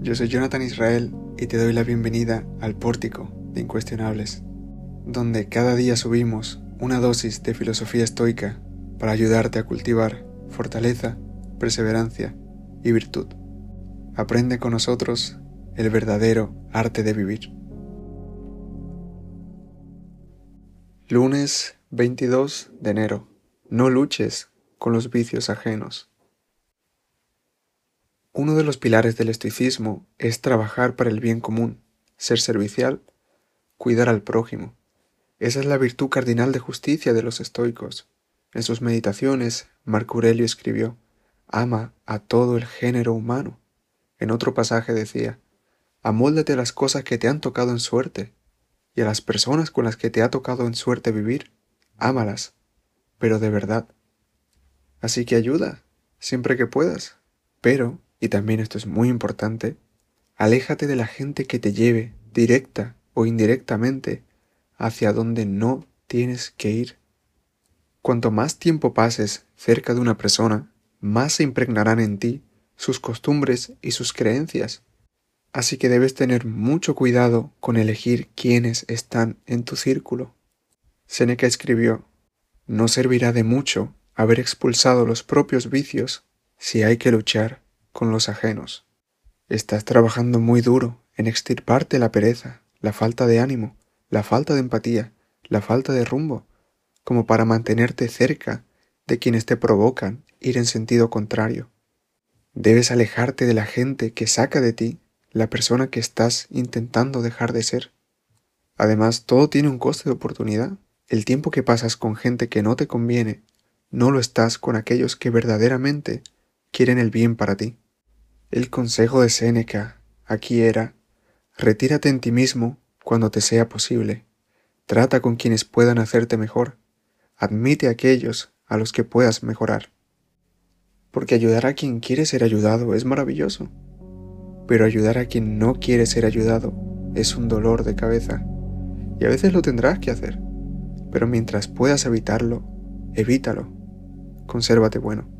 yo soy Jonathan Israel y te doy la bienvenida al Pórtico de Incuestionables, donde cada día subimos una dosis de filosofía estoica para ayudarte a cultivar fortaleza, perseverancia y virtud. Aprende con nosotros el verdadero arte de vivir. Lunes 22 de enero. No luches con los vicios ajenos. Uno de los pilares del estoicismo es trabajar para el bien común, ser servicial, cuidar al prójimo. Esa es la virtud cardinal de justicia de los estoicos. En sus meditaciones, Marco Aurelio escribió, ama a todo el género humano. En otro pasaje decía, amóldate a las cosas que te han tocado en suerte, y a las personas con las que te ha tocado en suerte vivir, ámalas, pero de verdad. Así que ayuda, siempre que puedas, pero y también esto es muy importante, aléjate de la gente que te lleve, directa o indirectamente, hacia donde no tienes que ir. Cuanto más tiempo pases cerca de una persona, más se impregnarán en ti sus costumbres y sus creencias. Así que debes tener mucho cuidado con elegir quiénes están en tu círculo. Seneca escribió, No servirá de mucho haber expulsado los propios vicios si hay que luchar con los ajenos. Estás trabajando muy duro en extirparte la pereza, la falta de ánimo, la falta de empatía, la falta de rumbo, como para mantenerte cerca de quienes te provocan ir en sentido contrario. Debes alejarte de la gente que saca de ti la persona que estás intentando dejar de ser. Además, todo tiene un coste de oportunidad. El tiempo que pasas con gente que no te conviene, no lo estás con aquellos que verdaderamente quieren el bien para ti. El consejo de Séneca aquí era, retírate en ti mismo cuando te sea posible, trata con quienes puedan hacerte mejor, admite a aquellos a los que puedas mejorar. Porque ayudar a quien quiere ser ayudado es maravilloso, pero ayudar a quien no quiere ser ayudado es un dolor de cabeza, y a veces lo tendrás que hacer, pero mientras puedas evitarlo, evítalo, consérvate bueno.